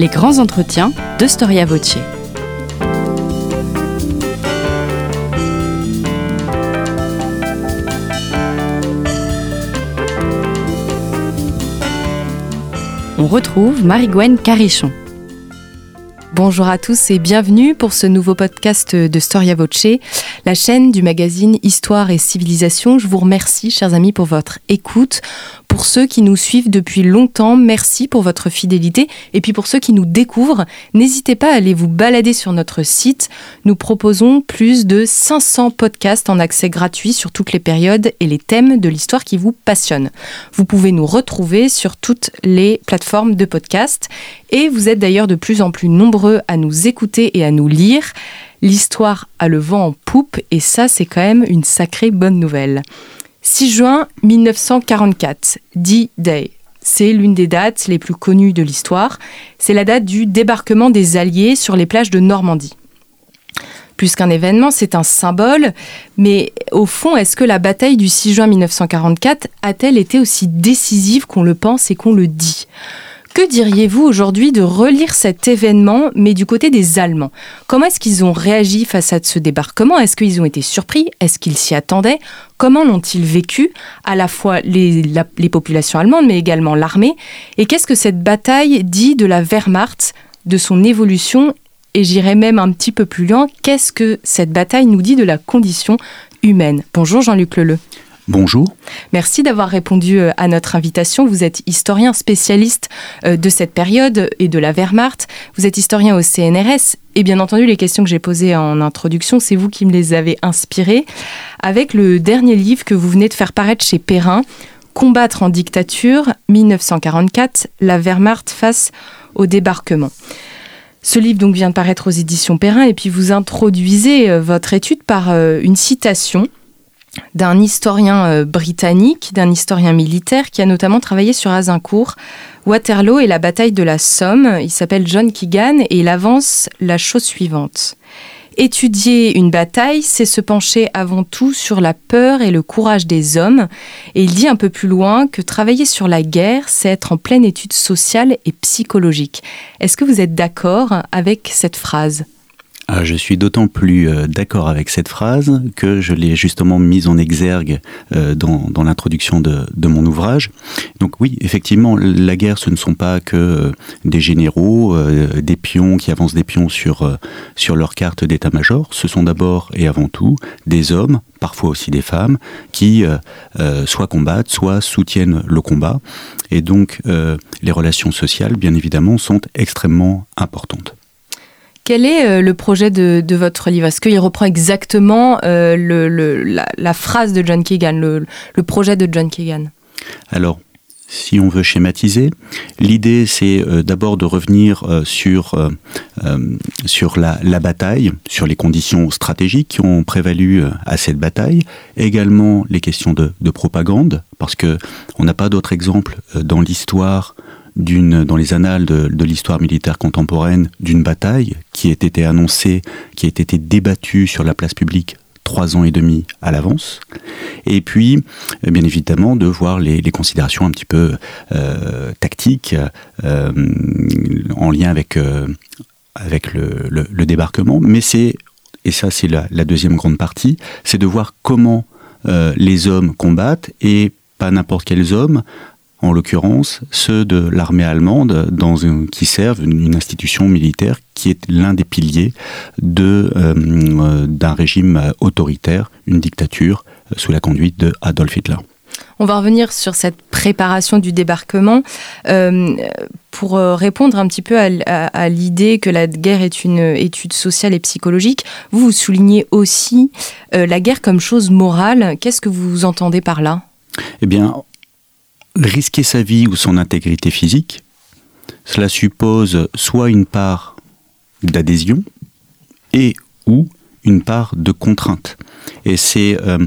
Les grands entretiens de Storia Voce. On retrouve Marie-Gwen Carichon. Bonjour à tous et bienvenue pour ce nouveau podcast de Storia Voce, la chaîne du magazine Histoire et Civilisation. Je vous remercie, chers amis, pour votre écoute. Pour ceux qui nous suivent depuis longtemps, merci pour votre fidélité. Et puis pour ceux qui nous découvrent, n'hésitez pas à aller vous balader sur notre site. Nous proposons plus de 500 podcasts en accès gratuit sur toutes les périodes et les thèmes de l'histoire qui vous passionnent. Vous pouvez nous retrouver sur toutes les plateformes de podcasts. Et vous êtes d'ailleurs de plus en plus nombreux à nous écouter et à nous lire. L'histoire a le vent en poupe et ça, c'est quand même une sacrée bonne nouvelle. 6 juin 1944, D-Day. C'est l'une des dates les plus connues de l'histoire. C'est la date du débarquement des Alliés sur les plages de Normandie. Plus qu'un événement, c'est un symbole. Mais au fond, est-ce que la bataille du 6 juin 1944 a-t-elle été aussi décisive qu'on le pense et qu'on le dit? Que diriez-vous aujourd'hui de relire cet événement, mais du côté des Allemands? Comment est-ce qu'ils ont réagi face à ce débarquement? Est-ce qu'ils ont été surpris? Est-ce qu'ils s'y attendaient? Comment l'ont-ils vécu? À la fois les, populations allemandes, mais également l'armée. Et qu'est-ce que cette bataille dit de la Wehrmacht, de son évolution? Et j'irai même un petit peu plus loin, qu'est-ce que cette bataille nous dit de la condition humaine? Bonjour Jean-Luc Leleu. Bonjour. Merci d'avoir répondu euh, à notre invitation. Vous êtes historien spécialiste euh, de cette période et de la Wehrmacht. Vous êtes historien au CNRS. Et bien entendu, les questions que j'ai posées en introduction, c'est vous qui me les avez inspirées. Avec le dernier livre que vous venez de faire paraître chez Perrin, Combattre en dictature, 1944, la Wehrmacht face au débarquement. Ce livre vient de paraître aux éditions Perrin et puis vous introduisez euh, votre étude par une citation d'un historien euh, britannique, d'un historien militaire qui a notamment travaillé sur Azincourt, Waterloo et la bataille de la Somme. Il s'appelle John Keegan et il avance la chose suivante. Étudier une bataille, c'est se pencher avant tout sur la peur et le courage des hommes. Et il dit un peu plus loin que travailler sur la guerre, c'est être en pleine étude sociale et psychologique. Est-ce que vous êtes d'accord avec cette phrase? Ah, je suis d'autant plus euh, d'accord avec cette phrase que je l'ai justement mise en exergue euh, dans, l'introduction de, mon ouvrage. Donc oui, effectivement, la guerre, ce ne sont pas que euh, des généraux, des pions qui avancent des pions sur, sur leur carte d'état-major. Ce sont d'abord et avant tout des hommes, parfois aussi des femmes, qui soit combattent, soit soutiennent le combat. Et donc, les relations sociales, bien évidemment, sont extrêmement importantes. Quel est euh, le projet de, votre livre? Est-ce qu'il reprend exactement euh, la, phrase de John Keegan, le, projet de John Keegan? Alors, si on veut schématiser, l'idée c'est euh, d'abord de revenir sur, sur la, bataille, sur les conditions stratégiques qui ont prévalu à cette bataille, également les questions de, de propagande, parce que on n'a pas d'autre exemple dans l'histoire dans les annales de, l'histoire militaire contemporaine d'une bataille qui a été annoncée, qui a été débattue sur la place publique trois ans et demi à l'avance, et puis bien évidemment de voir les, considérations un petit peu euh, tactiques euh, en lien avec, euh, avec le, débarquement, mais c'est, et ça c'est la, deuxième grande partie, c'est de voir comment les hommes combattent et pas n'importe quels hommes, en l'occurrence ceux de l'armée allemande dans qui servent une, institution militaire qui est l'un des piliers de, euh, d'un régime autoritaire, une dictature euh, sous la conduite de Adolf Hitler. On va revenir sur cette préparation du débarquement euh, pour répondre un petit peu à, l'idée que la guerre est une étude sociale et psychologique. Vous, vous soulignez aussi la guerre comme chose morale. Qu'est-ce que vous entendez par là? Eh bien, risquer sa vie ou son intégrité physique, cela suppose soit une part d'adhésion et ou une part de contrainte. Et c'est euh,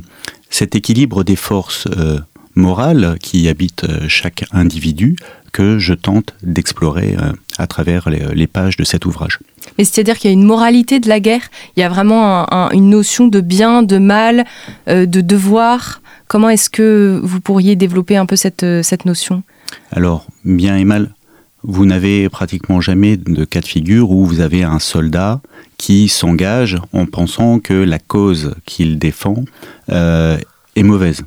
cet équilibre des forces euh, morales qui habitent euh, chaque individu que je tente d'explorer à travers les, pages de cet ouvrage. Mais c'est-à-dire qu'il y a une moralité de la guerre, il y a vraiment une notion de bien, de mal, de devoir Comment est-ce que vous pourriez développer un peu cette, euh, notion? Alors, bien et mal, vous n'avez pratiquement jamais de cas de figure où vous avez un soldat qui s'engage en pensant que la cause qu'il défend euh, est mauvaise.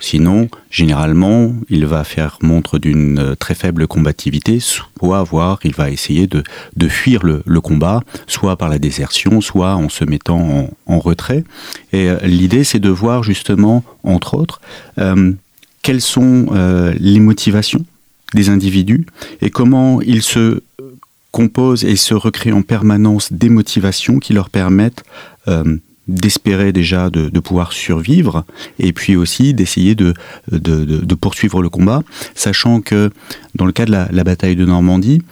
Sinon, généralement, il va faire montre d'une euh, très faible combativité, soit voir, il va essayer de, fuir le, combat, soit par la désertion, soit en se mettant en, retrait. Et euh, l'idée, c'est de voir justement, entre autres, euh, quelles sont les motivations des individus et comment ils se composent et se recréent en permanence des motivations qui leur permettent d'espérer déjà de, pouvoir survivre et puis aussi d'essayer de, de, poursuivre le combat, sachant que dans le cas de la, bataille de Normandie,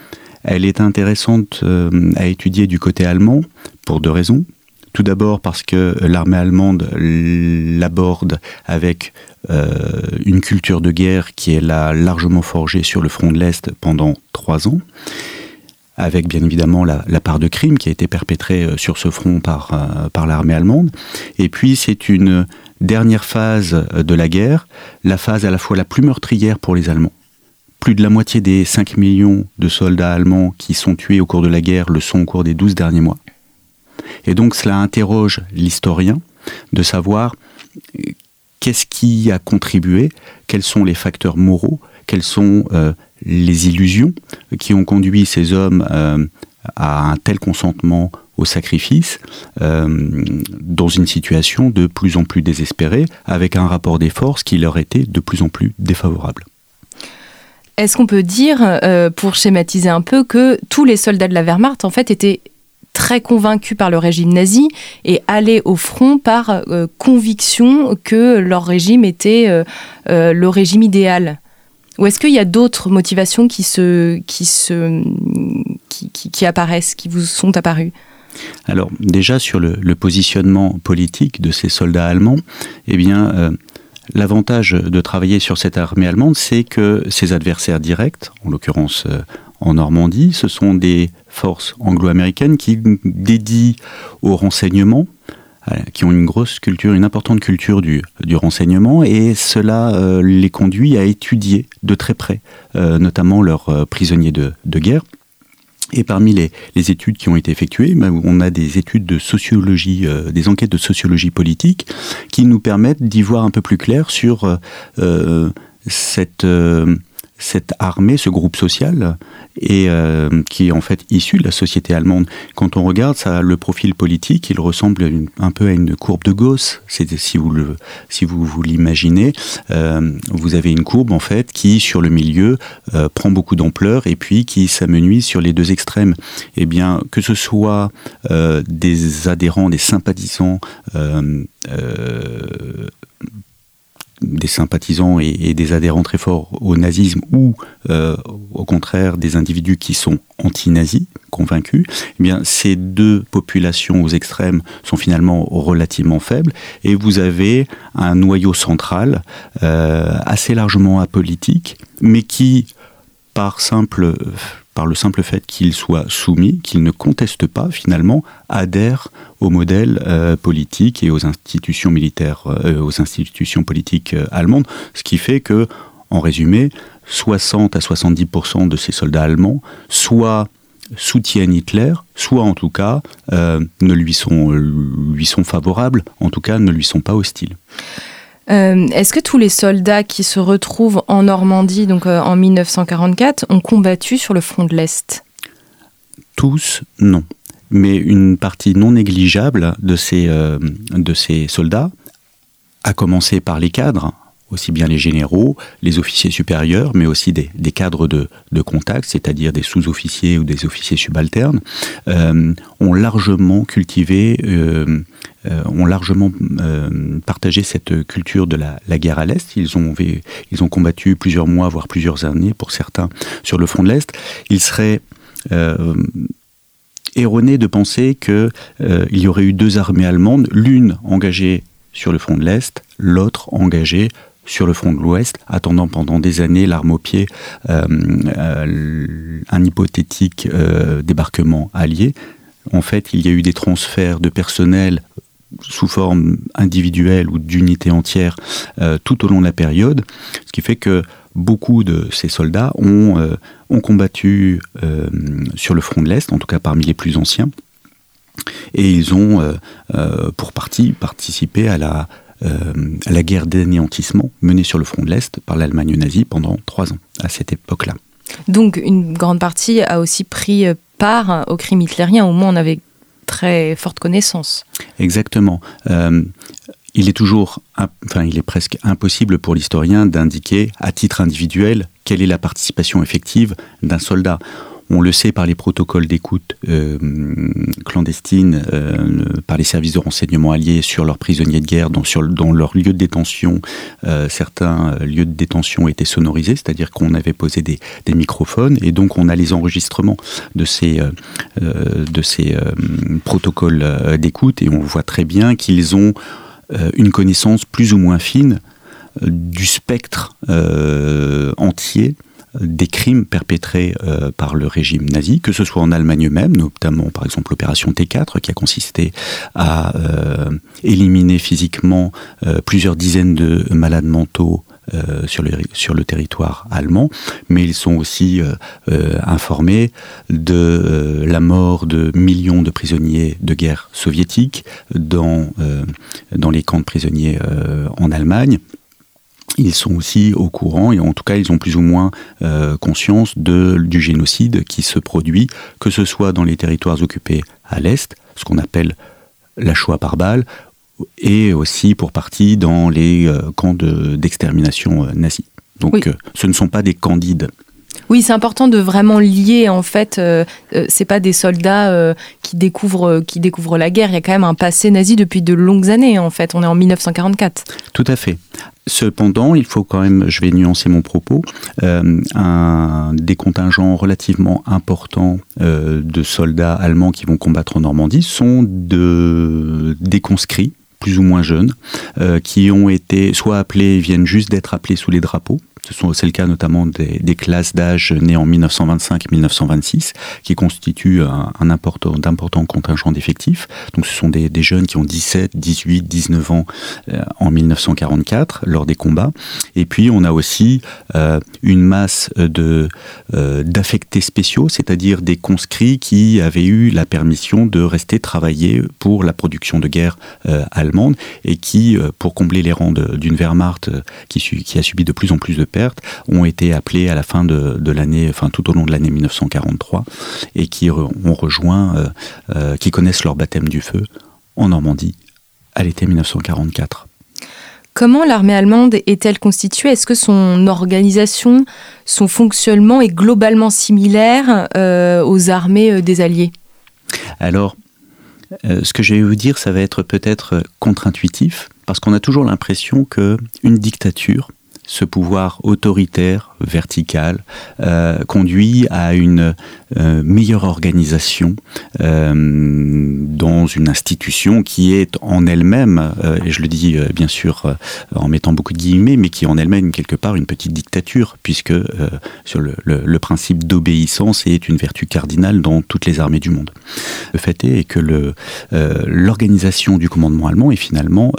elle est intéressante euh, à étudier du côté allemand pour deux raisons. Tout d'abord parce que l'armée allemande l'aborde avec euh, une culture de guerre qui est là largement forgée sur le front de l'Est pendant trois ans avec bien évidemment la, part de crime qui a été perpétrée euh, sur ce front par, euh, par l'armée allemande. Et puis c'est une dernière phase euh, de la guerre, la phase à la fois la plus meurtrière pour les Allemands. Plus de la moitié des 5 millions de soldats allemands qui sont tués au cours de la guerre le sont au cours des 12 derniers mois. Et donc cela interroge l'historien de savoir qu'est-ce qui a contribué, quels sont les facteurs moraux, quels sont les illusions qui ont conduit ces hommes euh, à un tel consentement au sacrifice euh, dans une situation de plus en plus désespérée, avec un rapport des forces qui leur était de plus en plus défavorable? Est-ce qu'on peut dire, euh, pour schématiser un peu, que tous les soldats de la Wehrmacht en fait étaient très convaincus par le régime nazi et allaient au front par conviction que leur régime était le régime idéal? Ou est-ce qu'il y a d'autres motivations qui, se, qui, se, qui, apparaissent, qui vous sont apparues? Alors déjà sur le, positionnement politique de ces soldats allemands, eh bien euh, l'avantage de travailler sur cette armée allemande, c'est que ses adversaires directs, en l'occurrence euh, en Normandie, ce sont des forces anglo-américaines qui dédient au renseignement qui ont une grosse culture, une importante culture du, du renseignement, et cela euh, les conduit à étudier de très près, euh, notamment leurs prisonniers de, de, guerre. Et parmi les, les, études qui ont été effectuées, ben, on a des études de sociologie, des enquêtes de sociologie politique, qui nous permettent d'y voir un peu plus clair sur cette cette armée, ce groupe social, et euh, qui est en fait issu de la société allemande. Quand on regarde le profil politique, il ressemble un peu à une courbe de Gauss. Si vous l'imaginez, euh, vous avez une courbe en fait qui, sur le milieu, euh, prend beaucoup d'ampleur et puis qui s'amenuise sur les deux extrêmes. Eh bien, que ce soit des adhérents, des sympathisants des sympathisants et, des adhérents très forts au nazisme ou euh, au contraire des individus qui sont anti-nazis, convaincus, eh bien ces deux populations aux extrêmes sont finalement relativement faibles et vous avez un noyau central euh, assez largement apolitique mais qui par simple par le simple fait qu'il soit soumis, qu'il ne conteste pas finalement, adhère au modèle euh, politique et aux institutions militaires, euh, aux institutions politiques euh, allemandes, ce qui fait que, en résumé, 60 à 70% de ces soldats allemands soit soutiennent Hitler, soit en tout cas ne lui sont, lui sont favorables, en tout cas ne lui sont pas hostiles. Euh, est-ce que tous les soldats qui se retrouvent en Normandie, donc euh, en 1944, ont combattu sur le front de l'Est? Tous, non. Mais une partie non négligeable de ces, euh, de ces soldats, à commencer par les cadres, aussi bien les généraux, les officiers supérieurs, mais aussi des, cadres de, contact, c'est-à-dire des sous-officiers ou des officiers subalternes, ont largement cultivé, ont largement partagé cette culture de la, guerre à l'Est. Ils ont, combattu plusieurs mois, voire plusieurs années, pour certains, sur le front de l'Est. Il serait erroné de penser qu'il y aurait eu deux armées allemandes, l'une engagée sur le front de l'Est, l'autre engagée sur le front de l'Ouest, attendant pendant des années l'arme au pied euh, euh, un hypothétique euh, débarquement allié. En fait, il y a eu des transferts de personnel sous forme individuelle ou d'unité entière tout au long de la période, ce qui fait que beaucoup de ces soldats ont, ont combattu sur le front de l'Est, en tout cas parmi les plus anciens, et ils ont, pour partie, participé à la, à la guerre d'anéantissement menée sur le front de l'Est par l'Allemagne nazie pendant trois ans, à cette époque-là. Donc une grande partie a aussi pris part au crime hitlérien, au moins on avait très forte connaissance. Exactement. Euh, il est toujours, enfin, il est presque impossible pour l'historien d'indiquer à titre individuel quelle est la participation effective d'un soldat. On le sait par les protocoles d'écoute euh, clandestines, euh, par les services de renseignement alliés sur leurs prisonniers de guerre, dans, sur, dans leurs lieux de détention. Euh, certains lieux de détention étaient sonorisés, c'est-à-dire qu'on avait posé des, microphones et donc on a les enregistrements de ces protocoles d'écoute et on voit très bien qu'ils ont une connaissance plus ou moins fine du spectre entier des crimes perpétrés euh, par le régime nazi, que ce soit en Allemagne même, notamment par exemple l'opération T4 qui a consisté à euh, éliminer physiquement euh, plusieurs dizaines de malades mentaux sur, le, sur le territoire allemand, mais ils sont aussi informés de la mort de millions de prisonniers de guerre soviétiques dans, dans les camps de prisonniers en Allemagne ils sont aussi au courant, et en tout cas ils ont plus ou moins euh, conscience de, du génocide qui se produit, que ce soit dans les territoires occupés à l'Est, ce qu'on appelle la Shoah par balle, et aussi pour partie dans les euh, camps d'extermination euh, nazis. Donc ce ne sont pas des candides. Oui, c'est important de vraiment lier en fait. Euh, euh c'est pas des soldats euh, qui découvrent qui découvrent la guerre. Il y a quand même un passé nazi depuis de longues années en fait. On est en 1944. Tout à fait. Cependant, il faut quand même, je vais nuancer mon propos, un, des contingents relativement importants de soldats allemands qui vont combattre en Normandie sont de, des conscrits plus ou moins jeunes, qui ont été soit appelés, viennent juste d'être appelés sous les drapeaux, c'est le cas notamment des, classes d'âge nées en 1925-1926, qui constituent un, important, d'importants contingents d'effectifs. Donc ce sont des, jeunes qui ont 17, 18, 19 ans euh, en 1944 lors des combats. Et puis on a aussi euh, une masse de euh, d'affectés spéciaux, c'est-à-dire des conscrits qui avaient eu la permission de rester travailler pour la production de guerre allemande et qui, pour combler les rangs d'une Wehrmacht qui, qui a subi de plus en plus de pertes, ont été appelés à la fin de, l'année, enfin tout au long de l'année 1943, et qui ont rejoint, euh, euh, qui connaissent leur baptême du feu en Normandie à l'été 1944. Comment l'armée allemande est-elle constituée? Est-ce que son organisation, son fonctionnement est globalement similaire euh, aux armées des Alliés? Alors, ce que je vais vous dire, ça va être peut-être contre-intuitif, parce qu'on a toujours l'impression que une dictature, ce pouvoir autoritaire, vertical, euh, conduit à une euh, meilleure organisation euh, dans une institution qui est en elle-même, et je le dis bien sûr en mettant beaucoup de guillemets, mais qui est en elle-même quelque part une petite dictature, puisque sur le, le, principe d'obéissance est une vertu cardinale dans toutes les armées du monde. Le fait est que l'organisation du commandement allemand est finalement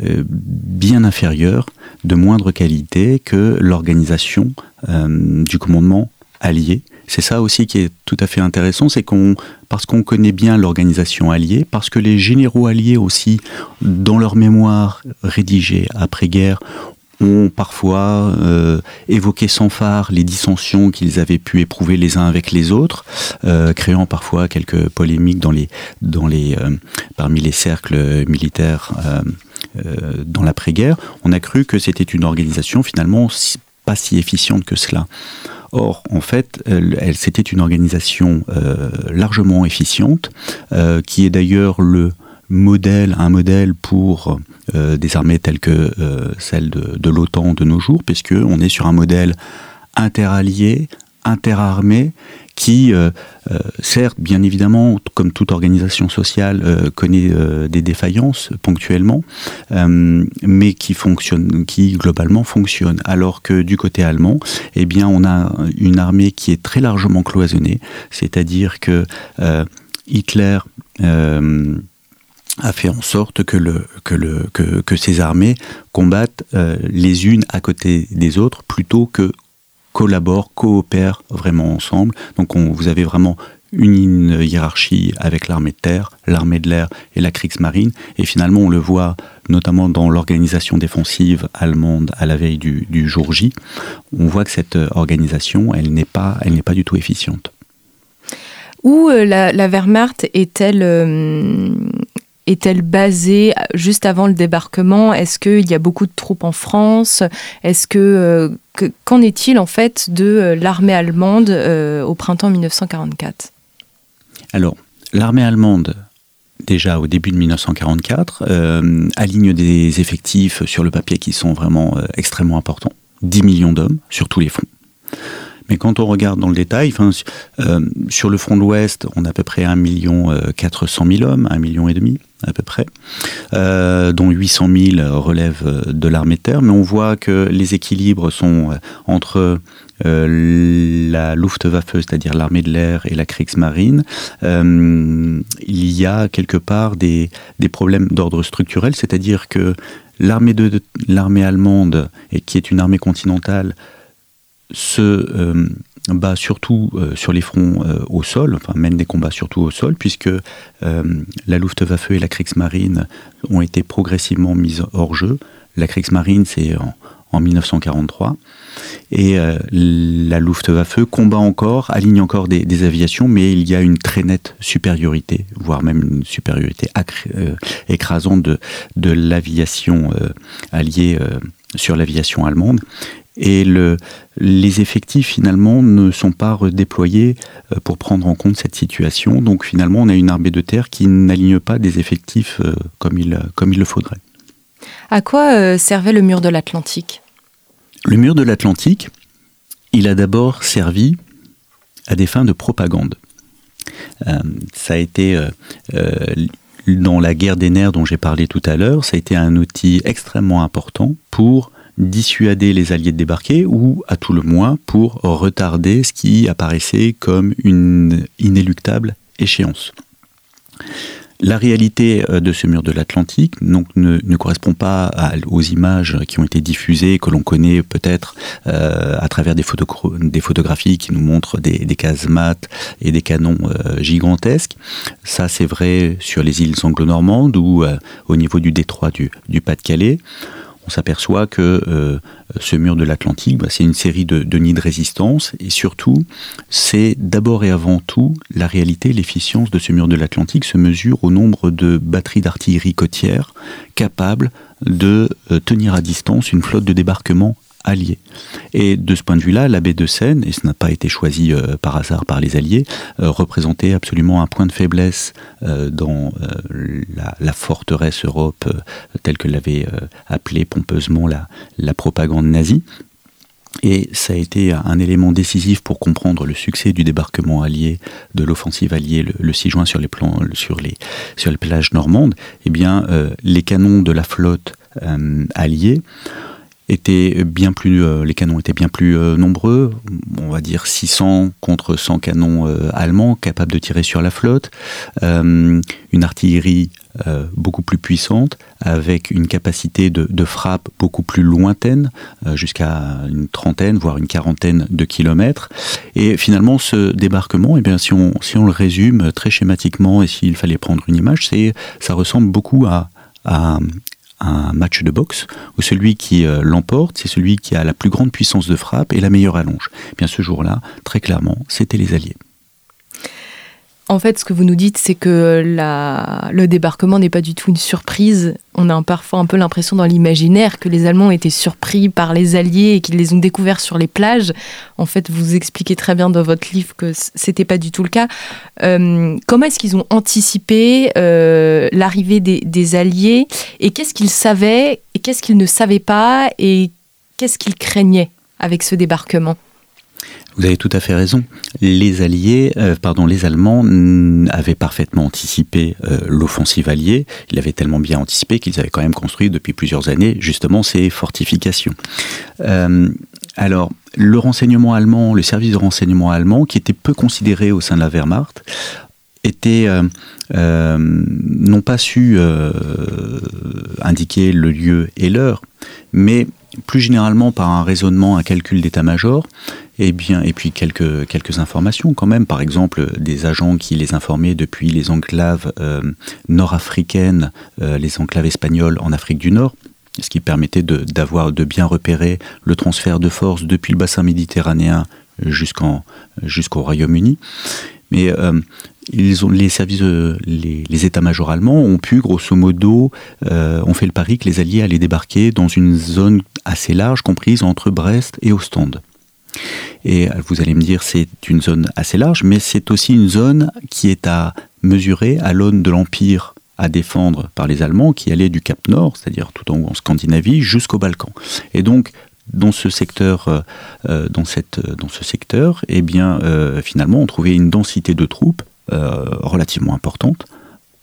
bien inférieure, de moindre qualité que l'organisation euh, du commandement allié. C'est ça aussi qui est tout à fait intéressant, c'est qu'on parce qu'on connaît bien l'organisation alliée, parce que les généraux alliés aussi, dans leur mémoire rédigée après-guerre, ont parfois euh, évoqué sans phare les dissensions qu'ils avaient pu éprouver les uns avec les autres, euh, créant parfois quelques polémiques dans les, dans les, parmi les cercles militaires dans l'après-guerre. On a cru que c'était une organisation finalement pas si efficiente que cela. Or, en fait, c'était une organisation euh, largement efficiente, euh, qui est d'ailleurs le modèle, un modèle pour euh, des armées telles que celle de, de l'OTAN de nos jours, puisque on est sur un modèle interallié, interarmé, qui, euh, euh, certes, bien évidemment, comme toute organisation sociale, euh, connaît des défaillances ponctuellement, mais qui fonctionne, qui globalement fonctionne. Alors que du côté allemand, eh bien, on a une armée qui est très largement cloisonnée, c'est-à-dire que Hitler a fait en sorte que, le, que, le, que, que ces armées combattent les unes à côté des autres plutôt que collaborent, coopèrent vraiment ensemble. Donc on, vous avez vraiment une hiérarchie avec l'armée de terre, l'armée de l'air et la Kriegsmarine. Et finalement, on le voit notamment dans l'organisation défensive allemande à la veille du, jour J. On voit que cette organisation, elle n'est pas, elle n'est pas du tout efficiente. Où euh, la, Wehrmacht est-elle euh, est-elle basée juste avant le débarquement? Est-ce qu'il y a beaucoup de troupes en France? Est-ce euh, que qu'en est-il en fait de euh, l'armée allemande euh, au printemps 1944 Alors, l'armée allemande déjà au début de 1944 euh, aligne des effectifs sur le papier qui sont vraiment extrêmement importants, 10 millions d'hommes sur tous les fronts. Mais quand on regarde dans le détail, euh, sur le front de l'Ouest, on a à peu près 1 million 400 000 hommes, 1 million et demi à peu près, euh, dont 800 000 relèvent de l'armée de terre. Mais on voit que les équilibres sont entre euh, la Luftwaffe, c'est-à-dire l'armée de l'air, et la Kriegsmarine. Euh, il y a quelque part des, problèmes d'ordre structurel, c'est-à-dire que l'armée allemande, et qui est une armée continentale, se euh, bat surtout euh, sur les fronts euh, au sol, enfin mène des combats surtout au sol, puisque la Luftwaffe et la Kriegsmarine ont été progressivement mises hors jeu. La Kriegsmarine, c'est en, en, 1943. Et la Luftwaffe combat encore, aligne encore des, aviations, mais il y a une très nette supériorité, voire même une supériorité écrasante de, l'aviation alliée sur l'aviation allemande et le, les effectifs finalement ne sont pas redéployés euh, pour prendre en compte cette situation. Donc finalement, on a une armée de terre qui n'aligne pas des effectifs euh, comme il, comme il le faudrait. À quoi euh, servait le mur de l'Atlantique? Le mur de l'Atlantique, il a d'abord servi à des fins de propagande. Euh, ça a été euh, euh, dans la guerre des nerfs dont j'ai parlé tout à l'heure, ça a été un outil extrêmement important pour dissuader les alliés de débarquer ou à tout le moins pour retarder ce qui apparaissait comme une inéluctable échéance. La réalité de ce mur de l'Atlantique ne, correspond pas aux images qui ont été diffusées, que l'on connaît peut-être euh, à travers des, photo des, photographies qui nous montrent des, casemates et des canons euh, gigantesques. Ça, c'est vrai sur les îles anglo-normandes ou euh, au niveau du détroit du Pas-de-Calais on s'aperçoit que euh, ce mur de l'Atlantique, bah, c'est une série de, nids de résistance, et surtout, c'est d'abord et avant tout la réalité, l'efficience de ce mur de l'Atlantique se mesure au nombre de batteries d'artillerie côtière capables de euh, tenir à distance une flotte de débarquement alliés. Et de ce point de vue-là, la baie de Seine, et ce n'a pas été choisi euh, par hasard par les Alliés, euh, représentait absolument un point de faiblesse euh, dans la, forteresse Europe, telle que l'avait appelée pompeusement la, propagande nazie. Et ça a été un élément décisif pour comprendre le succès du débarquement allié, de l'offensive alliée le, le, 6 juin sur les, sur les, sur les plages normandes. Eh bien, les canons de la flotte alliée étaient bien plus, euh, les canons étaient bien plus euh, nombreux, on va dire 600 contre 100 canons euh, allemands capables de tirer sur la flotte, une artillerie beaucoup plus puissante, avec une capacité de, frappe beaucoup plus lointaine, jusqu'à une trentaine, voire une quarantaine de kilomètres. Et finalement, ce débarquement, eh bien, si, on, si on le résume très schématiquement, et s'il fallait prendre une image, c'est ça ressemble beaucoup à, un match de boxe où celui qui euh, l'emporte, c'est celui qui a la plus grande puissance de frappe et la meilleure allonge. Eh bien ce jour-là, très clairement, c'était les Alliés. En fait, ce que vous nous dites, c'est que le débarquement n'est pas du tout une surprise. On a parfois un peu l'impression dans l'imaginaire que les Allemands étaient surpris par les Alliés et qu'ils les ont découverts sur les plages. En fait, vous expliquez très bien dans votre livre que c'était pas du tout le cas. Euh, comment est-ce qu'ils ont anticipé euh, l'arrivée des Alliés et qu'est-ce qu'ils savaient et qu'est-ce qu'ils ne savaient pas et qu'est-ce qu'ils craignaient avec ce débarquement? Vous avez tout à fait raison. Les Alliés, euh, les Allemands avaient parfaitement anticipé euh, l'offensive alliée. Ils l'avaient tellement bien anticipé qu'ils avaient quand même construit depuis plusieurs années justement ces fortifications. Euh, alors, le renseignement allemand, le service de renseignement allemand, qui était peu considéré au sein de la Wehrmacht, étaient n'ont pas su indiquer le lieu et l'heure, mais plus généralement par un raisonnement, un calcul d'état-major, et eh et puis quelques, informations quand même, par exemple des agents qui les informaient depuis les enclaves euh, nord-africaines, euh, les enclaves espagnoles en Afrique du Nord, ce qui permettait de, d'avoir, de bien repérer le transfert de force depuis le bassin méditerranéen jusqu'au Royaume-Uni. Mais euh, les services, les, les états-majors allemands ont pu, grosso modo, euh, ont fait le pari que les Alliés allaient débarquer dans une zone assez large, comprise entre Brest et Ostende. Et vous allez me dire, c'est une zone assez large, mais c'est aussi une zone qui est à mesurer à l'aune de l'Empire à défendre par les Allemands, qui allait du Cap Nord, c'est-à-dire tout en, Scandinavie, jusqu'au Balkan. Et donc, dans ce secteur, euh, euh, dans, cette, dans ce secteur, eh bien, finalement, on trouvait une densité de troupes relativement importante,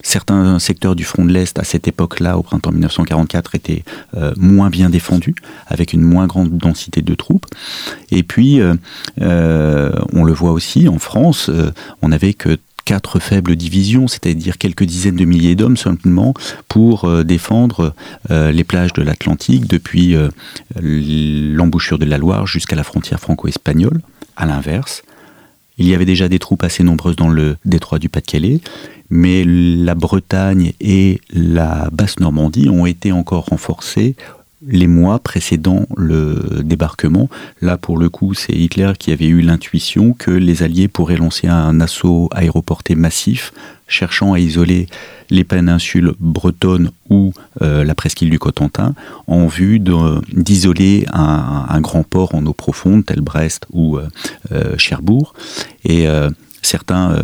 Certains secteurs du front de l'Est, à cette époque-là, au printemps 1944, étaient euh, moins bien défendus, avec une moins grande densité de troupes. Et puis, euh, euh, on le voit aussi, en France, on n'avait que quatre faibles divisions, c'est-à-dire quelques dizaines de milliers d'hommes seulement, pour défendre les plages de l'Atlantique depuis l'embouchure de la Loire jusqu'à la frontière franco-espagnole. À l'inverse, il y avait déjà des troupes assez nombreuses dans le détroit du Pas-de-Calais, mais la Bretagne et la Basse-Normandie ont été encore renforcées les mois précédant le débarquement. Là, pour le coup, c'est Hitler qui avait eu l'intuition que les Alliés pourraient lancer un assaut aéroporté massif, cherchant à isoler les péninsules bretonnes ou euh, la presqu'île du Cotentin, en vue d'isoler un, grand port en eau profonde, tel Brest ou euh, euh, Cherbourg. Et certains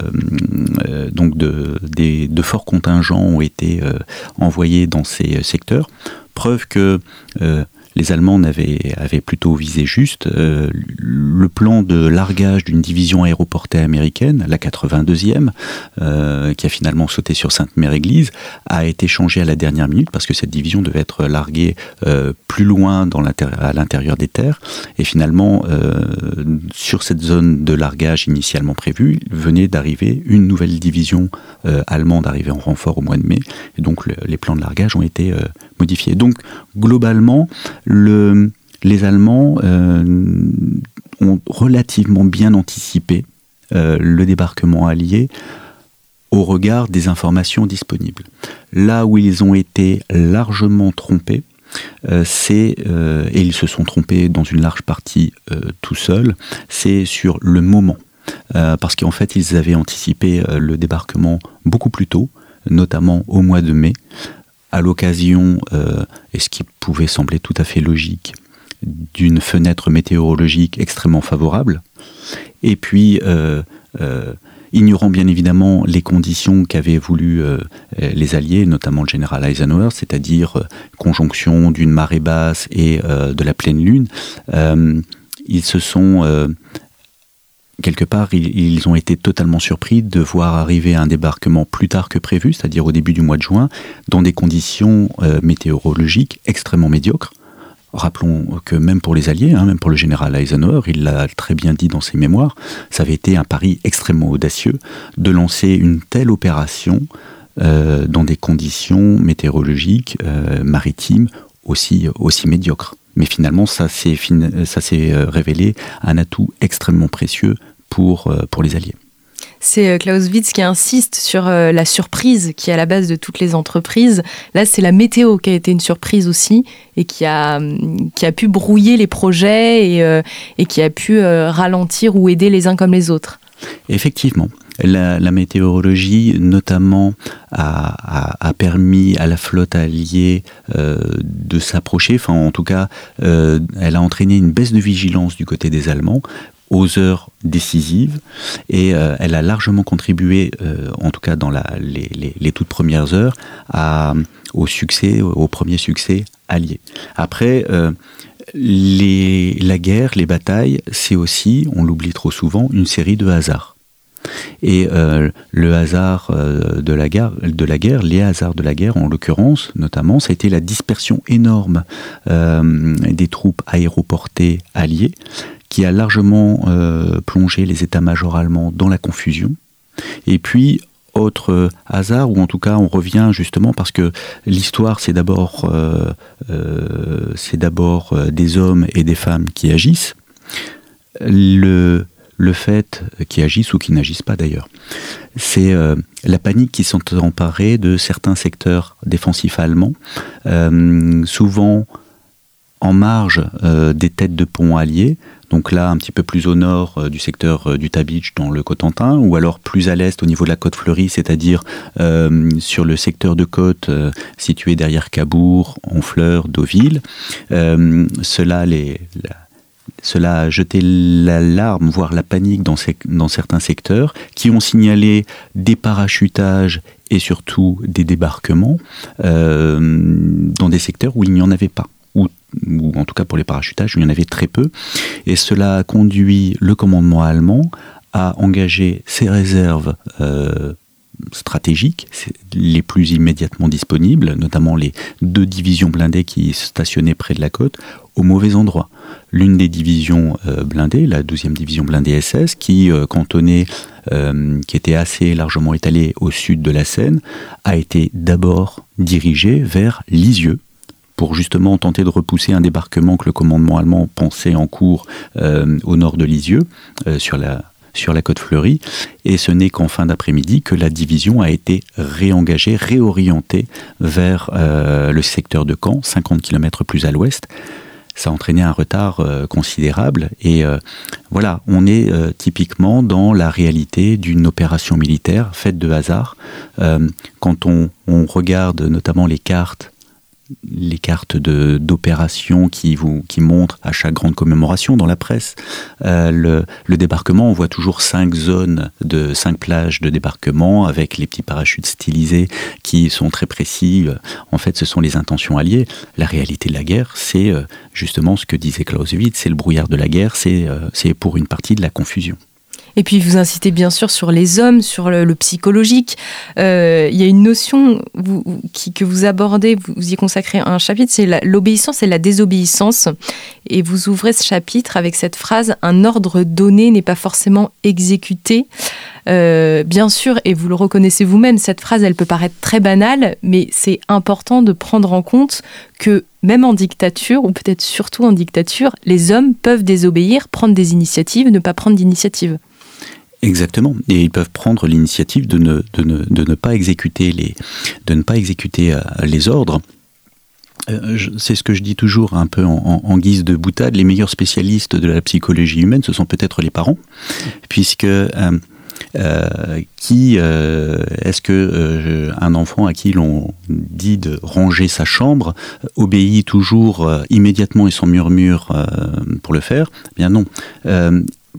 donc de, de, forts contingents ont été envoyés dans ces secteurs. Preuve que euh, les Allemands avaient, plutôt visé juste. Euh, le plan de largage d'une division aéroportée américaine, la 82e, euh, qui a finalement sauté sur Sainte-Mère-Église, a été changé à la dernière minute parce que cette division devait être larguée euh, plus loin dans à l'intérieur des terres. Et finalement, sur cette zone de largage initialement prévue, venait d'arriver une nouvelle division allemande arrivée en renfort au mois de mai. Et donc les plans de largage ont été Donc globalement, le, les Allemands euh, ont relativement bien anticipé euh, le débarquement allié au regard des informations disponibles. Là où ils ont été largement trompés, euh, c'est, et ils se sont trompés dans une large partie tout seuls, c'est sur le moment. parce qu'en fait, ils avaient anticipé le débarquement beaucoup plus tôt, notamment au mois de mai, à l'occasion, euh, et ce qui pouvait sembler tout à fait logique, d'une fenêtre météorologique extrêmement favorable, et puis euh, euh, ignorant bien évidemment les conditions qu'avaient voulu les Alliés, notamment le général Eisenhower, c'est-à-dire conjonction d'une marée basse et de la pleine lune, ils se sont quelque part, ils, ont été totalement surpris de voir arriver un débarquement plus tard que prévu, c'est-à-dire au début du mois de juin, dans des conditions euh, météorologiques extrêmement médiocres. Rappelons que même pour les Alliés, hein, même pour le général Eisenhower, il l'a très bien dit dans ses mémoires, ça avait été un pari extrêmement audacieux de lancer une telle opération euh, dans des conditions météorologiques, euh, maritimes, aussi, aussi médiocres. Mais finalement, ça s'est euh, révélé un atout extrêmement précieux pour, euh, pour les Alliés. C'est euh, Clausewitz qui insiste sur la surprise qui est à la base de toutes les entreprises. Là, c'est la météo qui a été une surprise aussi et qui a, qui a pu brouiller les projets et, et qui a pu ralentir ou aider les uns comme les autres. Effectivement. La, météorologie, notamment, a, permis à la flotte alliée euh, de s'approcher, enfin en tout cas, euh, elle a entraîné une baisse de vigilance du côté des Allemands aux heures décisives et euh, elle a largement contribué, en tout cas dans les, toutes premières heures, au succès, au premier succès allié. Après, la guerre, les batailles, c'est aussi, on l'oublie trop souvent, une série de hasards. Et euh, le hasard euh, de, la guerre, les hasards de la guerre en l'occurrence, notamment, ça a été la dispersion énorme euh, des troupes aéroportées alliées, qui a largement plongé les états-majors allemands dans la confusion. Et puis, autre hasard, ou en tout cas on revient justement parce que l'histoire c'est d'abord d'abord des hommes et des femmes qui agissent. Le, le fait qu'ils agissent ou qu'ils n'agissent pas d'ailleurs, c'est la panique qui sont emparés de certains secteurs défensifs allemands, souvent en marge euh, des têtes de pont alliées, donc là un petit peu plus au nord euh, du secteur euh, du Tabitch dans le Cotentin, ou alors plus à l'est au niveau de la côte fleurie, c'est-à-dire sur le secteur de côte situé derrière Cabourg, Honfleur, Deauville. cela, a jeté l'alarme, voire la panique dans certains secteurs, qui ont signalé des parachutages et surtout des débarquements dans des secteurs où il n'y en avait pas ou en tout cas pour les parachutages, il y en avait très peu. Et cela a conduit le commandement allemand à engager ses réserves euh, stratégiques, les plus immédiatement disponibles, notamment les deux divisions blindées qui stationnaient près de la côte, au mauvais endroit. L'une des divisions euh, blindées, la 12e division blindée SS, qui euh, cantonnait, qui était assez largement étalée au sud de la Seine, a été d'abord dirigée vers Lisieux, pour justement tenter de repousser un débarquement que le commandement allemand pensait en cours euh, au nord de Lisieux, euh, sur la sur la côte fleurie, et ce n'est qu'en fin d'après-midi que la division a été réengagée, réorientée vers euh, le secteur de Caen, 50 km plus à l'ouest. Ça a entraîné un retard considérable, et voilà, on est typiquement dans la réalité d'une opération militaire faite de hasard. quand on, on, regarde notamment les cartes les cartes d'opération qui, vous, montrent à chaque grande commémoration dans la presse euh, le, débarquement. On voit toujours cinq zones de cinq plages de débarquement avec les petits parachutes stylisés qui sont très précis. En fait, ce sont les intentions alliées. La réalité de la guerre, c'est euh, justement ce que disait Clausewitz, c'est le brouillard de la guerre, c'est euh, c'est pour une partie de la confusion. Et puis vous incitez bien sûr sur les hommes, sur le, psychologique. Euh, il y a une notion que vous abordez, vous, y consacrez un chapitre, c'est l'obéissance et la désobéissance. Et vous ouvrez ce chapitre avec cette phrase Un ordre donné n'est pas forcément exécuté. Euh, bien sûr, et vous le reconnaissez vous-même, cette phrase, elle peut paraître très banale, mais c'est important de prendre en compte que même en dictature, ou peut-être surtout en dictature, les hommes peuvent désobéir, prendre des initiatives, ne pas prendre d'initiative. Exactement. Et ils peuvent prendre l'initiative de ne, pas exécuter les, euh, ordres. Euh, c'est ce que je dis toujours un peu en, guise de boutade. Les meilleurs spécialistes de la psychologie humaine, ce sont peut-être les parents, puisque euh, qui est-ce que un enfant à qui l'on dit de ranger sa chambre obéit toujours immédiatement et sans murmure pour le faire? Eh bien non.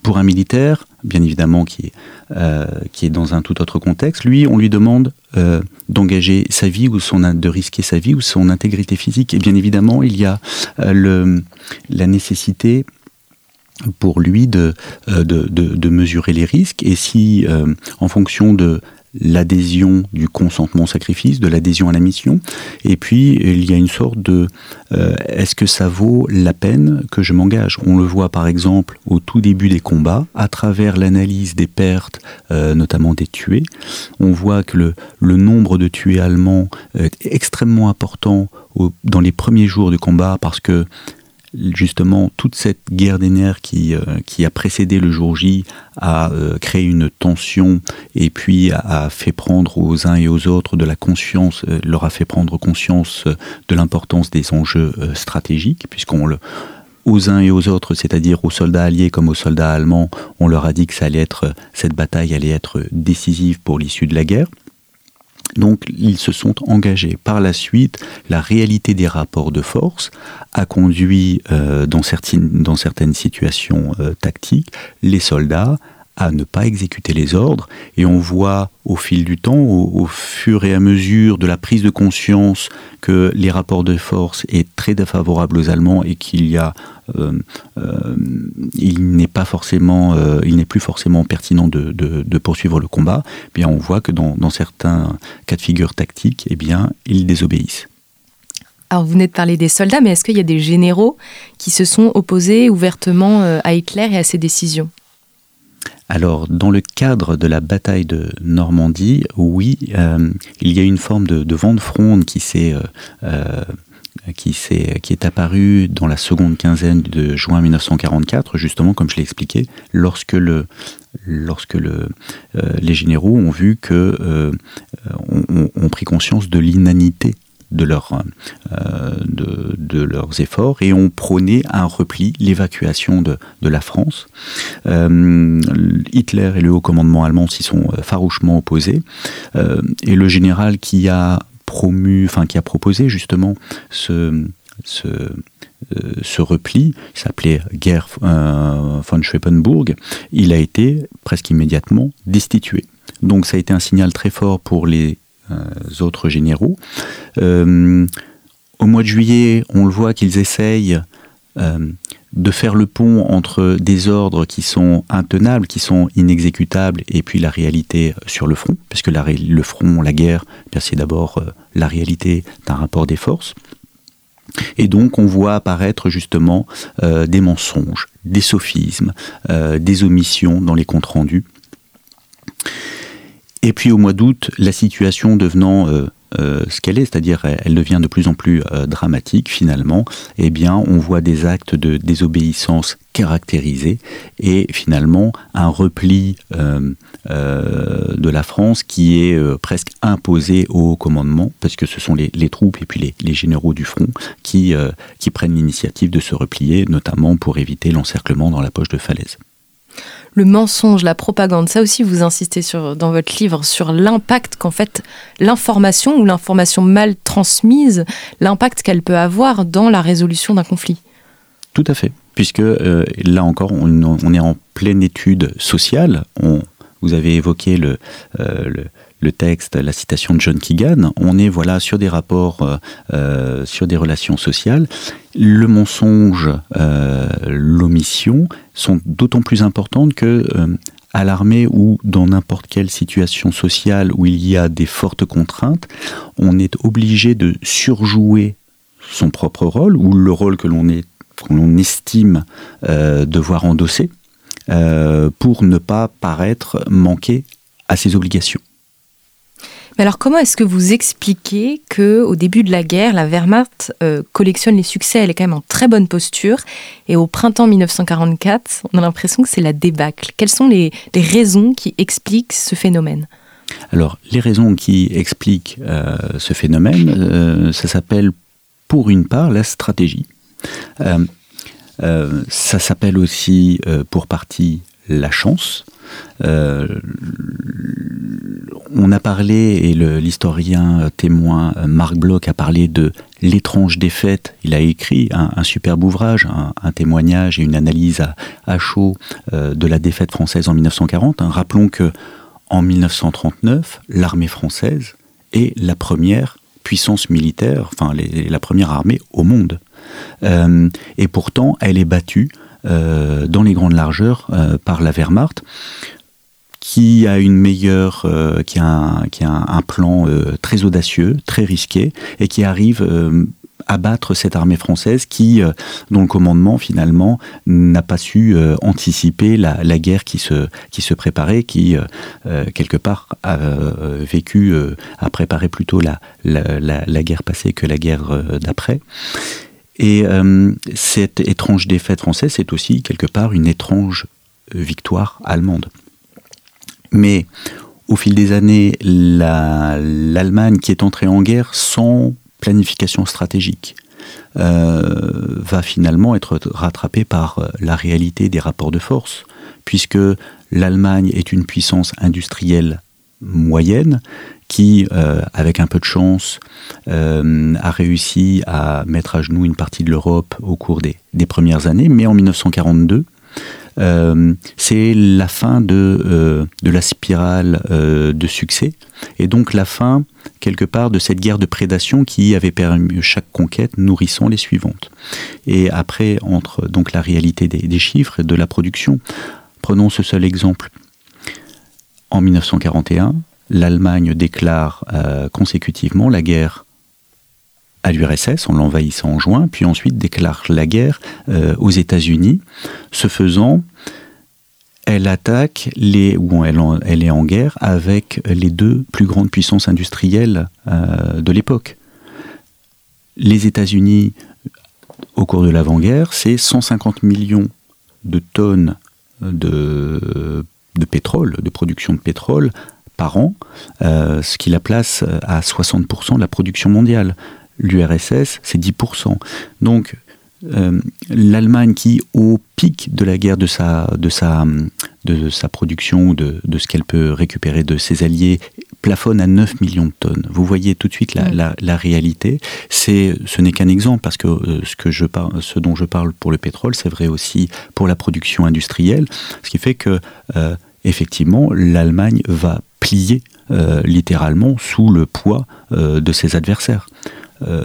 pour un militaire, bien évidemment, qui est, euh, qui est dans un tout autre contexte, lui, on lui demande euh, d'engager sa vie ou son, de risquer sa vie ou son intégrité physique. Et bien évidemment, il y a euh, la nécessité pour lui de, mesurer les risques et si, en fonction de l'adhésion du consentement au sacrifice, de l'adhésion à la mission. Et puis, il y a une sorte de euh, est-ce que ça vaut la peine que je m'engage? On le voit par exemple au tout début des combats, à travers l'analyse des pertes, euh, notamment des tués. On voit que le, le nombre de tués allemands est extrêmement important dans les premiers jours du combat parce que justement toute cette guerre des nerfs qui, euh, a précédé le jour J a euh, créé une tension et puis a, fait prendre aux uns et aux autres de la conscience, euh, leur a fait prendre conscience de l'importance des enjeux stratégiques, puisqu'on le aux uns et aux autres, c'est-à-dire aux soldats alliés comme aux soldats allemands, on leur a dit que cette bataille allait être décisive pour l'issue de la guerre. Donc ils se sont engagés. Par la suite, la réalité des rapports de force a conduit euh, dans, certaines, dans certaines situations euh, tactiques les soldats à ne pas exécuter les ordres. Et on voit au fil du temps, au, fur et à mesure de la prise de conscience que les rapports de force est très défavorable aux Allemands et qu'il y a, euh, euh, il n'est pas forcément, euh, il n'est plus forcément pertinent de, poursuivre le combat. Eh bien, on voit que dans, dans, certains cas de figure tactiques, eh bien, ils désobéissent. Alors, vous venez de parler des soldats, mais est-ce qu'il y a des généraux qui se sont opposés ouvertement à Hitler et à ses décisions? Alors, dans le cadre de la bataille de Normandie, oui, euh, il y a une forme de, vent de fronde qui s'est qui, est, qui est apparu dans la seconde quinzaine de juin 1944, justement, comme je l'ai expliqué, lorsque, le, lorsque le, les généraux ont vu que euh, ont, pris conscience de l'inanité euh, de, leurs efforts et ont prôné un repli, l'évacuation de, la France. Euh, Hitler et le haut commandement allemand s'y sont euh, farouchement opposés. et le général qui a promu, enfin qui a proposé justement ce, repli, il s'appelait Guerre von Schweppenburg, il a été presque immédiatement destitué. Donc ça a été un signal très fort pour les autres généraux. Euh, au mois de juillet, on le voit qu'ils essayent euh, de faire le pont entre des ordres qui sont intenables, qui sont inexécutables, et puis la réalité sur le front, puisque le front, la guerre, eh c'est d'abord la réalité d'un rapport des forces. Et donc on voit apparaître justement des mensonges, des sophismes, des omissions dans les comptes rendus. Et puis au mois d'août, la situation devenant euh, euh, ce qu'elle est, c'est-à-dire elle devient de plus en plus euh, dramatique finalement, eh bien on voit des actes de désobéissance caractérisés et finalement un repli de la France qui est presque imposé au commandement, parce que ce sont les, troupes et puis les, généraux du front qui prennent l'initiative de se replier, notamment pour éviter l'encerclement dans la poche de falaise le mensonge, la propagande. Ça aussi, vous insistez dans votre livre sur l'impact qu'en fait l'information ou l'information mal transmise, l'impact qu'elle peut avoir dans la résolution d'un conflit. Tout à fait, puisque euh, là encore, on, est en pleine étude sociale. Vous avez évoqué le, euh, le le texte, la citation de John Keegan, on est voilà sur des rapports, euh, euh, sur des relations sociales. Le mensonge, euh, l'omission sont d'autant plus importantes que à l'armée ou dans n'importe quelle situation sociale où il y a des fortes contraintes, on est obligé de surjouer son propre rôle ou le rôle que l'on est qu'on estime devoir endosser pour ne pas paraître manquer à ses obligations. Alors comment est-ce que vous expliquez que au début de la guerre, la Wehrmacht euh, collectionne les succès, elle est quand même en très bonne posture, et au printemps 1944, on a l'impression que c'est la débâcle. Quelles sont les, raisons qui expliquent ce phénomène? Alors les raisons qui expliquent euh, ce phénomène, euh, ça s'appelle pour une part la stratégie. ça s'appelle aussi pour partie la chance. Euh, on a parlé, et l'historien témoin euh, Marc Bloch a parlé de l'étrange défaite. Il a écrit un, superbe ouvrage, un, témoignage et une analyse à, chaud euh, de la défaite française en 1940. Hein. Rappelons que en 1939, l'armée française est la première puissance militaire, enfin la première armée au monde. et pourtant, elle est battue euh, dans les grandes largeurs euh, par la Wehrmacht qui a une meilleure, euh, qui a un, qui a un, plan très audacieux, très risqué, et qui arrive à battre cette armée française qui, dont le commandement finalement n'a pas su anticiper la, la, guerre qui se, qui se préparait, qui quelque part a vécu, a préparé plutôt la, la, guerre passée que la guerre d'après. Et euh, cette étrange défaite française, c'est aussi quelque part une étrange victoire allemande. Mais au fil des années, l'Allemagne qui est entrée en guerre sans planification stratégique euh, va finalement être rattrapée par euh, la réalité des rapports de force, puisque l'Allemagne est une puissance industrielle moyenne qui, euh, avec un peu de chance, euh, a réussi à mettre à genoux une partie de l'Europe au cours des, premières années. Mais en 1942, euh, c'est la fin de, la spirale de succès et donc la fin quelque part de cette guerre de prédation qui avait permis chaque conquête nourrissant les suivantes. Et après entre donc la réalité des, des chiffres et de la production. Prenons ce seul exemple. En 1941, l'Allemagne déclare euh, consécutivement la guerre à l'URSS en l'envahissant en juin, puis ensuite déclare la guerre euh, aux États-Unis. Ce faisant, elle attaque les, ou elle, est en guerre avec les deux plus grandes puissances industrielles euh, de l'époque. Les États-Unis, au cours de l'avant-guerre, c'est 150 millions de tonnes de, pétrole, de production de pétrole par an, euh, ce qui la place à 60% de la production mondiale. L'URSS, c'est 10%. Donc, euh, l'Allemagne qui, au pic de la guerre de sa, de sa, de sa production, de, de ce qu'elle peut récupérer de ses alliés, plafonne à 9 millions de tonnes. Vous voyez tout de suite la, la, la réalité. C'est, ce n'est qu'un exemple parce que, euh, ce, que je par, ce dont je parle pour le pétrole, c'est vrai aussi pour la production industrielle, ce qui fait que euh, effectivement l'Allemagne va plier euh, littéralement sous le poids euh, de ses adversaires. Euh,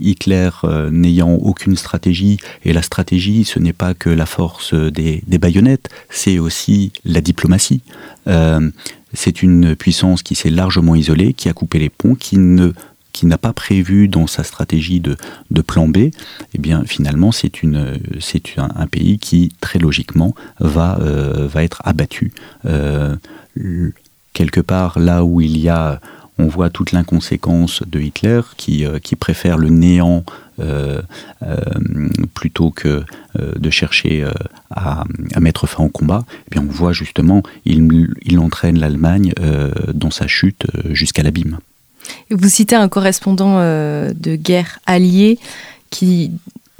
Hitler n'ayant aucune stratégie, et la stratégie, ce n'est pas que la force des, des baïonnettes, c'est aussi la diplomatie. C'est une puissance qui s'est largement isolée, qui a coupé les ponts, qui ne n'a pas prévu dans sa stratégie de, de plan B, eh bien finalement c'est un, pays qui très logiquement va euh, être abattu euh, quelque part là où il y a on voit toute l'inconséquence de Hitler qui, euh, préfère le néant plutôt que de chercher à, mettre fin au combat. Eh bien on voit justement, il, il entraîne l'Allemagne dans sa chute jusqu'à l'abîme. Vous citez un correspondant de guerre allié qui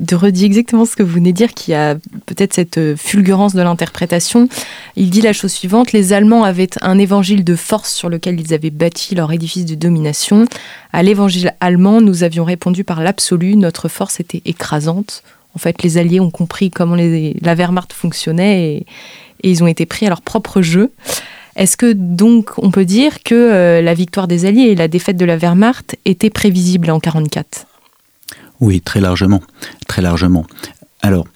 de redire exactement ce que vous venez de dire, qui a peut-être cette euh, fulgurance de l'interprétation. Il dit la chose suivante les Allemands avaient un évangile de force sur lequel ils avaient bâti leur édifice de domination. À l'évangile allemand, nous avions répondu par l'absolu notre force était écrasante. En fait, les Alliés ont compris comment la Wehrmacht fonctionnait et ils ont été pris à leur propre jeu. Est-ce que donc on peut dire que euh, la victoire des Alliés et la défaite de la Wehrmacht étaient prévisibles en 1944 Oui, très largement, très largement. Alors,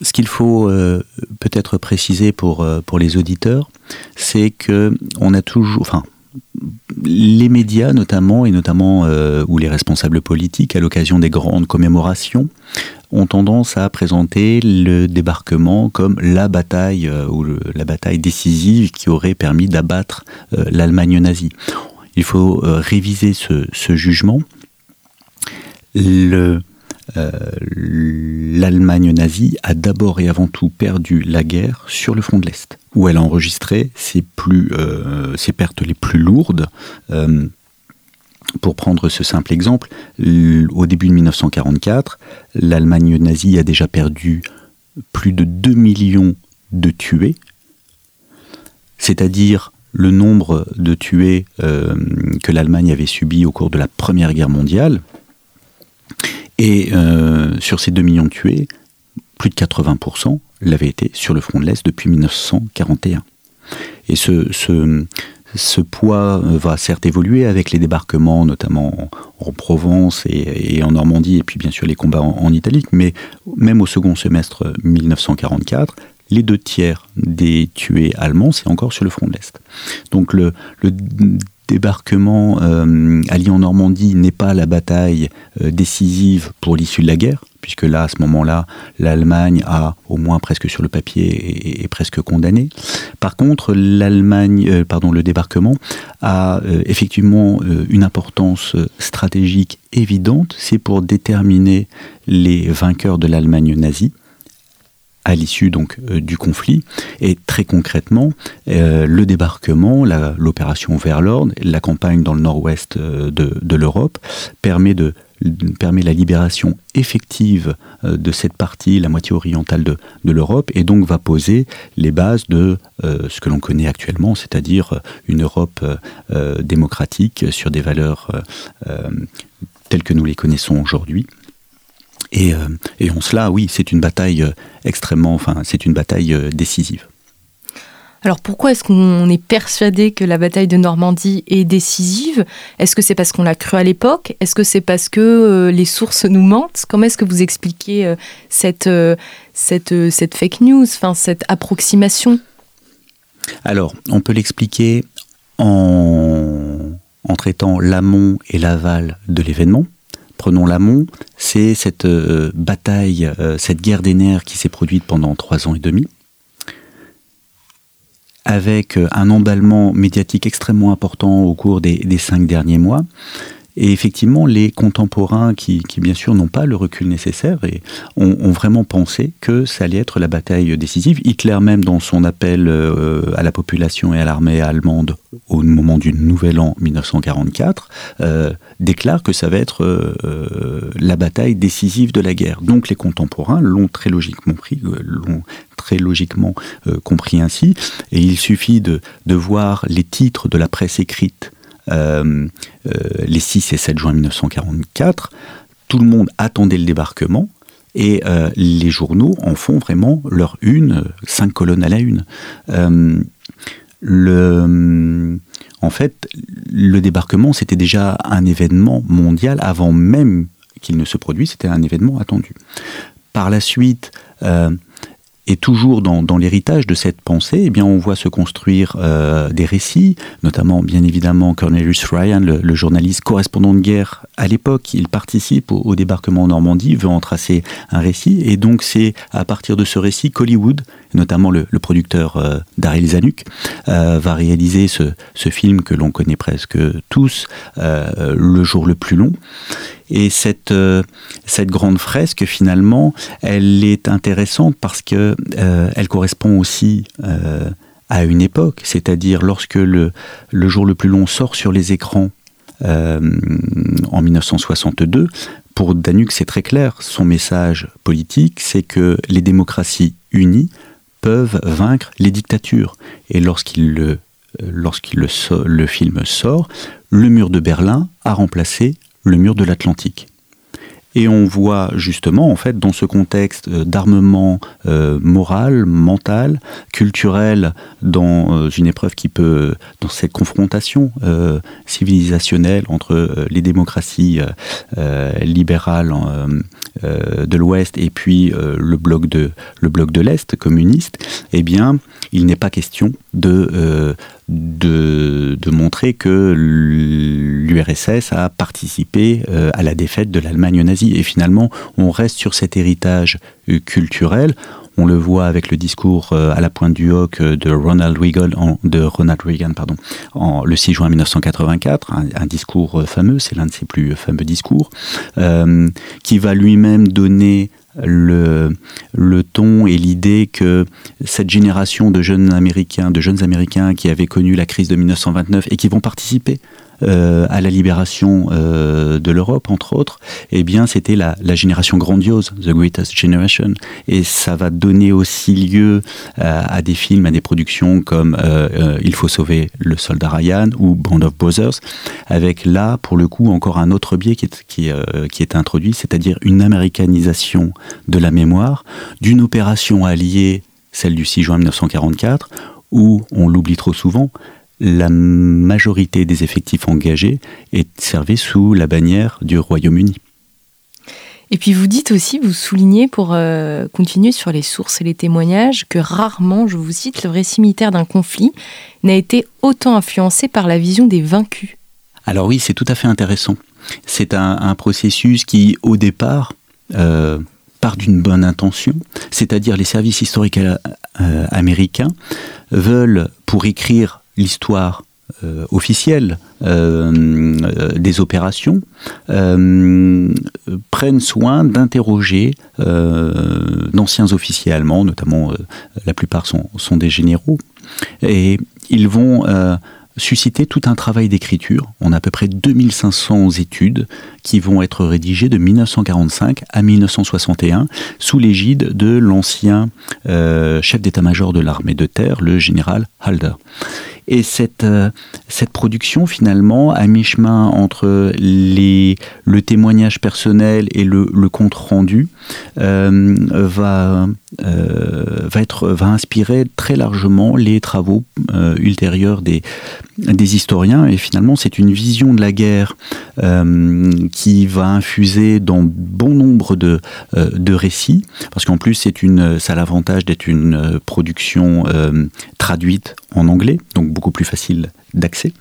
ce qu'il faut euh, peut-être préciser pour, euh, pour les auditeurs, c'est que on a toujours, enfin, les médias notamment et notamment euh, ou les responsables politiques à l'occasion des grandes commémorations ont tendance à présenter le débarquement comme la bataille euh, ou la bataille décisive qui aurait permis d'abattre euh, l'Allemagne nazie. Il faut euh, réviser ce, ce jugement. Le, euh, l'Allemagne nazie a d'abord et avant tout perdu la guerre sur le front de l'Est, où elle a enregistré ses, plus, euh, pertes les plus lourdes. Euh, pour prendre ce simple exemple, au début de 1944, l'Allemagne nazie a déjà perdu plus de 2 millions de tués, c'est-à-dire le nombre de tués que l'Allemagne avait subi au cours de la Première Guerre mondiale. Et euh, sur ces 2 millions de tués, plus de 80% l'avaient été sur le front de l'Est depuis 1941. Et ce, ce, ce poids va certes évoluer avec les débarquements, notamment en, en Provence et, et, en Normandie, et puis bien sûr les combats en, en Italie, mais même au second semestre 1944, les deux tiers des tués allemands, c'est encore sur le front de l'Est. Donc le, le débarquement euh, allié en Normandie n'est pas la bataille euh, décisive pour l'issue de la guerre, puisque là, à ce moment-là, l'Allemagne a, au moins presque sur le papier, est, presque condamnée. Par contre, l'Allemagne, euh, le débarquement a effectivement une importance stratégique évidente. C'est pour déterminer les vainqueurs de l'Allemagne nazie à l'issue donc euh, du conflit. Et très concrètement euh, le débarquement l'opération Overlord la campagne dans le nord-ouest euh, de, l'Europe permet de permet la libération effective de cette partie la moitié orientale de, l'Europe et donc va poser les bases de ce que l'on connaît actuellement c'est à dire une Europe démocratique sur des valeurs telles que nous les connaissons aujourd'hui Et, euh, et en cela, oui, c'est une bataille euh, extrêmement, enfin, c'est une bataille euh, décisive. Alors pourquoi est-ce qu'on est persuadé que la bataille de Normandie est décisive? Est-ce que c'est parce qu'on l'a cru à l'époque? Est-ce que c'est parce que les sources nous mentent? Comment est-ce que vous expliquez cette, cette, cette fake news, enfin, cette approximation? Alors, on peut l'expliquer en, en traitant l'amont et l'aval de l'événement. Prenons l'amont, c'est cette euh, bataille, euh, cette guerre des nerfs qui s'est produite pendant trois ans et demi. avec un emballement médiatique extrêmement important au cours des cinq derniers mois. Et effectivement, les contemporains qui, bien sûr n'ont pas le recul nécessaire et ont, vraiment pensé que ça allait être la bataille décisive. Hitler même, dans son appel euh, à la population et à l'armée allemande au moment du Nouvel An 1944, euh, déclare que ça va être euh, la bataille décisive de la guerre. Donc les contemporains l'ont très logiquement pris, l'ont très logiquement compris ainsi. Et il suffit de, voir les titres de la presse écrite les 6 et 7 juin 1944, tout le monde attendait le débarquement. Et euh, les journaux en font vraiment leur une, cinq colonnes à la une. Euh, en fait, le débarquement, c'était déjà un événement mondial avant même qu'il ne se produise, c'était un événement attendu. Par la suite, euh, et toujours dans, l'héritage de cette pensée, eh bien, on voit se construire euh, des récits, notamment bien évidemment Cornelius Ryan, le, journaliste correspondant de guerre à l'époque. Il participe au, débarquement en Normandie, veut en tracer un récit, et donc c'est à partir de ce récit qu'Hollywood, notamment le, producteur euh, Daryl Zanuck, euh, va réaliser ce, ce, film que l'on connaît presque tous, euh, Le jour le plus long. Et cette, euh, cette grande fresque, finalement, elle est intéressante parce que euh, elle correspond aussi euh, à une époque, c'est-à-dire lorsque le, jour le plus long sort sur les écrans euh, en 1962. Pour Danuk, c'est très clair. Son message politique, c'est que les démocraties unies peuvent vaincre les dictatures. Et lorsqu'il le, lorsqu'il le film sort, le mur de Berlin a remplacé le mur de l'Atlantique. Et on voit justement, en fait, dans ce contexte d'armement euh, moral, mental, culturel, dans euh, une épreuve qui peut, dans cette confrontation euh, civilisationnelle entre euh, les démocraties euh, euh, libérales de l'Ouest et puis le bloc de l'Est communiste, eh bien, il n'est pas question de de, de, montrer que l'URSS a participé euh, à la défaite de l'Allemagne nazie. Et finalement, on reste sur cet héritage euh, culturel. On le voit avec le discours euh, à la pointe du hoc de Ronald Reagan, pardon, en, le 6 juin 1984, un, discours fameux, c'est l'un de ses plus fameux discours, euh, qui va lui-même donner le, le ton et l'idée que cette génération de jeunes américains, de jeunes américains qui avaient connu la crise de 1929 et qui vont participer euh, à la libération euh, de l'Europe, entre autres, eh bien, c'était la, génération grandiose, The Greatest Generation. Et ça va donner aussi lieu euh, à des films, à des productions comme Il faut sauver le soldat Ryan ou Band of Brothers, avec là, pour le coup, encore un autre biais qui est, qui est introduit, c'est-à-dire une américanisation de la mémoire, d'une opération alliée, celle du 6 juin 1944, où, on l'oublie trop souvent, la majorité des effectifs engagés est servée sous la bannière du Royaume-Uni. Et puis vous dites aussi, vous soulignez pour euh, continuer sur les sources et les témoignages, que rarement, je vous cite, le récit militaire d'un conflit n'a été autant influencé par la vision des vaincus. Alors oui, c'est tout à fait intéressant. C'est un, un, processus qui, au départ, euh, part d'une bonne intention, c'est-à-dire les services historiques euh, américains veulent, pour écrire l'histoire euh, officielle euh, des opérations euh, prennent soin d'interroger d'anciens officiers allemands, notamment la plupart sont, sont des généraux, et ils vont susciter tout un travail d'écriture. On a à peu près 2500 études qui vont être rédigées de 1945 à 1961 sous l'égide de l'ancien chef d'état-major de l'armée de terre, le général Halder. Et cette, euh, cette production, finalement, à mi-chemin entre les, le témoignage personnel et le, compte rendu, euh, va, euh, va, être, va inspirer très largement les travaux ultérieurs des, des historiens. Et finalement, c'est une vision de la guerre qui va infuser dans bon nombre de, de récits, parce qu'en plus, une, ça a l'avantage d'être une production traduite en anglais, donc beaucoup plus facile d'accès.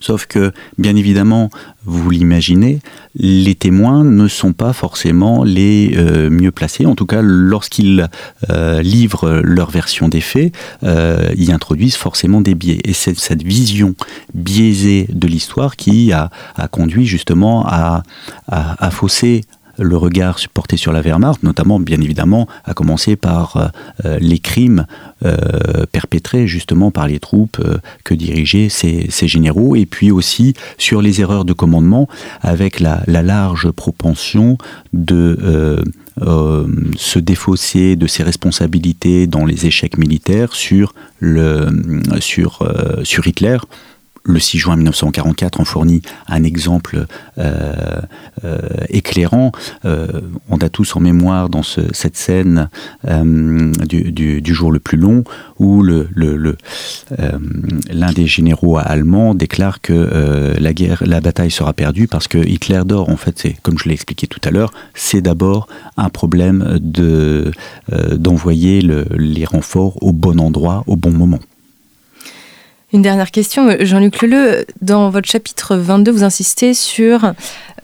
Sauf que, bien évidemment, vous l'imaginez, les témoins ne sont pas forcément les euh, mieux placés. En tout cas, lorsqu'ils euh, livrent leur version des faits, euh, ils introduisent forcément des biais. Et c'est cette vision biaisée de l'histoire qui a, conduit justement à, à fausser le regard porté sur la Wehrmacht, notamment bien évidemment à commencer par euh, euh, les crimes euh, perpétrés justement par les troupes que dirigeaient ces, généraux, et puis aussi sur les erreurs de commandement avec la, large propension de se défausser de ses responsabilités dans les échecs militaires sur, sur, sur Hitler le 6 juin 1944 en fournit un exemple euh, euh, éclairant. Euh, on a tous en mémoire dans cette scène du, jour le plus long où l'un des généraux allemands déclare que la bataille sera perdue parce que Hitler dort. En fait, c'est comme je l'ai expliqué tout à l'heure, c'est d'abord un problème de d'envoyer les renforts au bon endroit, au bon moment. Une dernière question, Jean-Luc Leleu, dans votre chapitre 22, vous insistez sur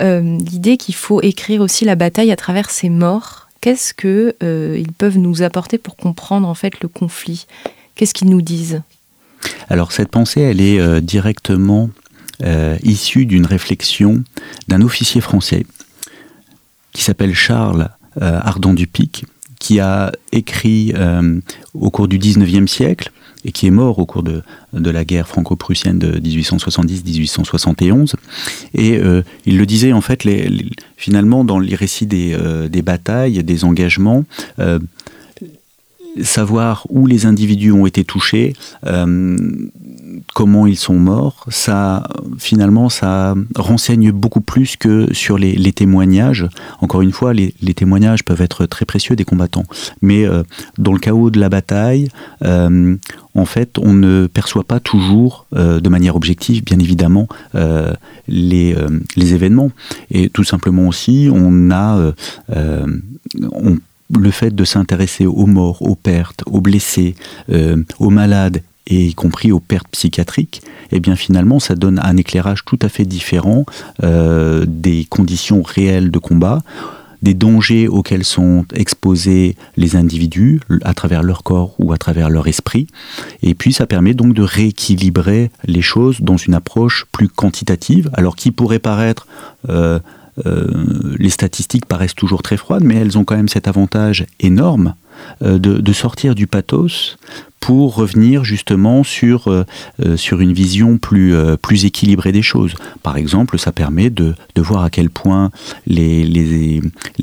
euh, l'idée qu'il faut écrire aussi la bataille à travers ses morts. Qu'est-ce qu'ils euh, peuvent nous apporter pour comprendre en fait le conflit? Qu'est-ce qu'ils nous disent? Alors cette pensée, elle est euh, directement issue d'une réflexion d'un officier français qui s'appelle Charles Ardent Dupic, qui a écrit au cours du 19e siècle et qui est mort au cours de, la guerre franco-prussienne de 1870-1871. Et euh, il le disait, en fait, finalement, dans les récits des, euh, des batailles, des engagements, euh, savoir où les individus ont été touchés, comment ils sont morts, ça finalement ça renseigne beaucoup plus que sur les, témoignages. Encore une fois, les, témoignages peuvent être très précieux des combattants, mais euh, dans le chaos de la bataille, euh, en fait, on ne perçoit pas toujours euh, de manière objective, bien évidemment, les, les, événements. Et tout simplement aussi, on a le fait de s'intéresser aux morts, aux pertes, aux blessés, aux malades et y compris aux pertes psychiatriques, eh bien finalement ça donne un éclairage tout à fait différent euh, des conditions réelles de combat, des dangers auxquels sont exposés les individus à travers leur corps ou à travers leur esprit. Et puis ça permet donc de rééquilibrer les choses dans une approche plus quantitative, alors qui pourrait paraître... Euh, euh, les statistiques paraissent toujours très froides, mais elles ont quand même cet avantage énorme de, de, sortir du pathos pour revenir justement sur, euh, euh, une vision plus, euh, équilibrée des choses. Par exemple, ça permet de, voir à quel point les,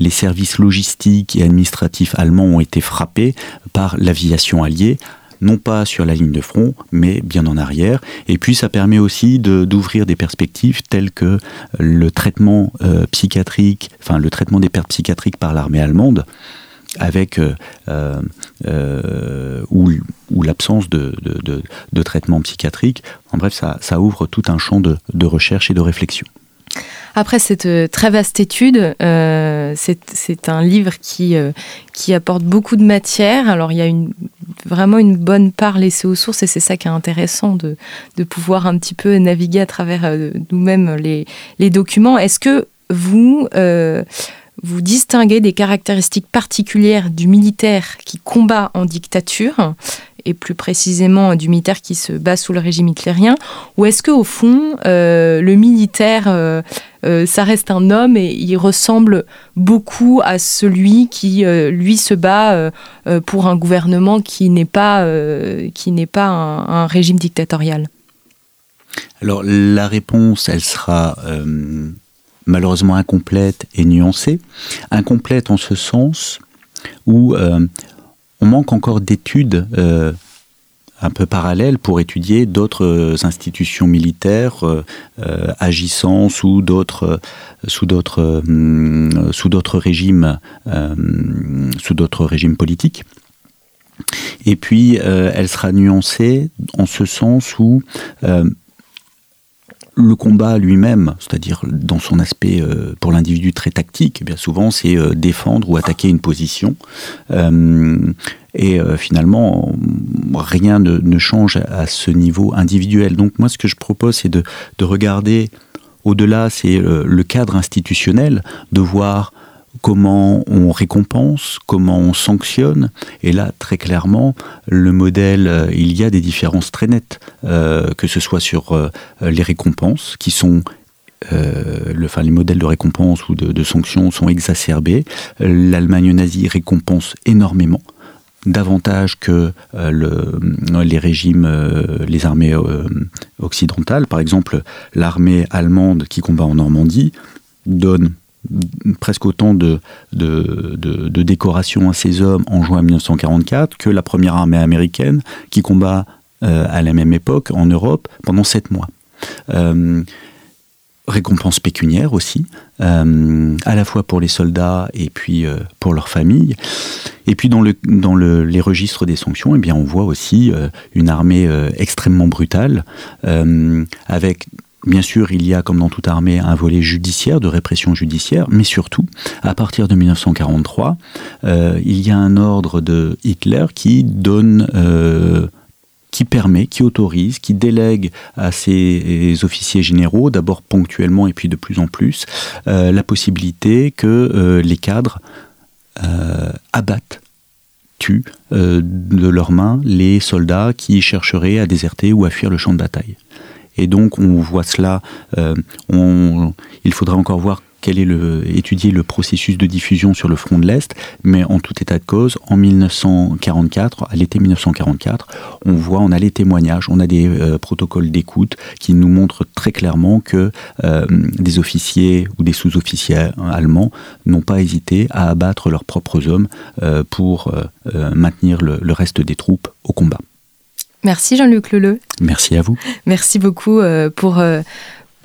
services logistiques et administratifs allemands ont été frappés par l'aviation alliée non pas sur la ligne de front, mais bien en arrière. Et puis ça permet aussi d'ouvrir des perspectives telles que le traitement psychiatrique, enfin le traitement des pertes psychiatriques par l'armée allemande, avec euh, euh, euh, ou, l'absence de, traitement psychiatrique. En bref, ça, ouvre tout un champ de, recherche et de réflexion. Après cette très vaste étude, c'est un livre qui, qui apporte beaucoup de matière. Alors il y a vraiment une bonne part laissée aux sources et c'est ça qui est intéressant de, pouvoir un petit peu naviguer à travers nous-mêmes les, les, documents. Est-ce que vous, vous distinguez des caractéristiques particulières du militaire qui combat en dictature? Et plus précisément du militaire qui se bat sous le régime hitlérien Ou est-ce qu'au fond, euh, le militaire, euh, euh, ça reste un homme et il ressemble beaucoup à celui qui, lui, se bat pour un gouvernement qui n'est pas, qui n'est pas un, régime dictatorial? Alors la réponse, elle sera malheureusement incomplète et nuancée. Incomplète en ce sens où on manque encore d'études euh, un peu parallèles pour étudier d'autres institutions militaires euh, agissant sous d'autres sous d'autres sous d'autres régimes sous d'autres régimes politiques. Et puis, elle sera nuancée en ce sens où le combat lui-même, c'est-à-dire dans son aspect euh, pour l'individu très tactique, eh bien souvent c'est euh, défendre ou attaquer une position. Euh, et finalement, rien ne, change à ce niveau individuel. Donc moi, ce que je propose, c'est de, regarder au-delà, c'est le cadre institutionnel, de voir comment on récompense, comment on sanctionne. Et là, très clairement, le modèle, euh, il y a des différences très nettes, euh, que ce soit sur euh, les récompenses, qui sont enfin, les modèles de récompense ou de, sanctions sont exacerbés. L'Allemagne nazie récompense énormément davantage que le, les régimes, les armées occidentales. Par exemple, l'armée allemande qui combat en Normandie donne presque autant de, décorations à ces hommes en juin 1944 que la première armée américaine qui combat euh, à la même époque en Europe pendant sept mois. Euh, récompense pécuniaire aussi, euh, à la fois pour les soldats et puis pour leurs familles. Et puis dans, le, dans le, les registres des sanctions, eh bien, on voit aussi une armée extrêmement brutale, avec Bien sûr, il y a, comme dans toute armée, un volet judiciaire, de répression judiciaire, mais surtout, à partir de 1943, euh, il y a un ordre de Hitler qui donne, euh, qui permet, qui autorise, qui délègue à ses officiers généraux, d'abord ponctuellement et puis de plus en plus, euh, la possibilité que les cadres abattent tuent de leurs mains les soldats qui chercheraient à déserter ou à fuir le champ de bataille. Et donc on voit cela, euh, il faudra encore voir quel est le, étudier le processus de diffusion sur le front de l'Est, mais en tout état de cause, en 1944, à l'été 1944, on voit, on a les témoignages, on a des euh, protocoles d'écoute qui nous montrent très clairement que euh, des officiers ou des sous-officiers allemands n'ont pas hésité à abattre leurs propres hommes pour maintenir le reste des troupes au combat. Merci Jean-Luc Leleu. Merci à vous. Merci beaucoup euh, pour euh,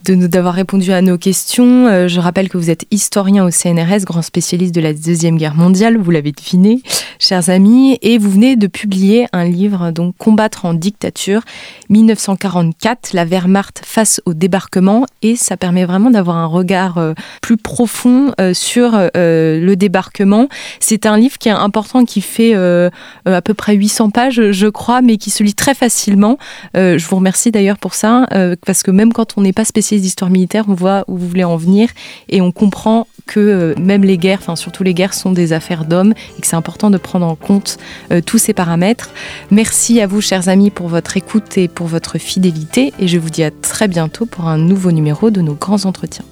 de nous d'avoir répondu à nos questions. Euh, je rappelle que vous êtes historien au CNRS, grand spécialiste de la Deuxième Guerre mondiale, vous l'avez deviné, chers amis, et vous venez de publier un livre, donc Combattre en dictature, 1944, la Wehrmacht face au débarquement, et ça permet vraiment d'avoir un regard euh, plus profond euh, sur le débarquement. C'est un livre qui est important, qui fait à peu près 800 pages, je crois, mais qui se lit très facilement. je vous remercie d'ailleurs pour ça, parce que même quand on n'est pas spécialiste d'histoire militaire, on voit où vous voulez en venir et on comprend que euh, même les guerres, enfin surtout les guerres, sont des affaires d'hommes et que c'est important de prendre en compte euh, tous ces paramètres. Merci à vous, chers amis, pour votre écoute et pour votre fidélité et je vous dis à très bientôt pour un nouveau numéro de nos grands entretiens.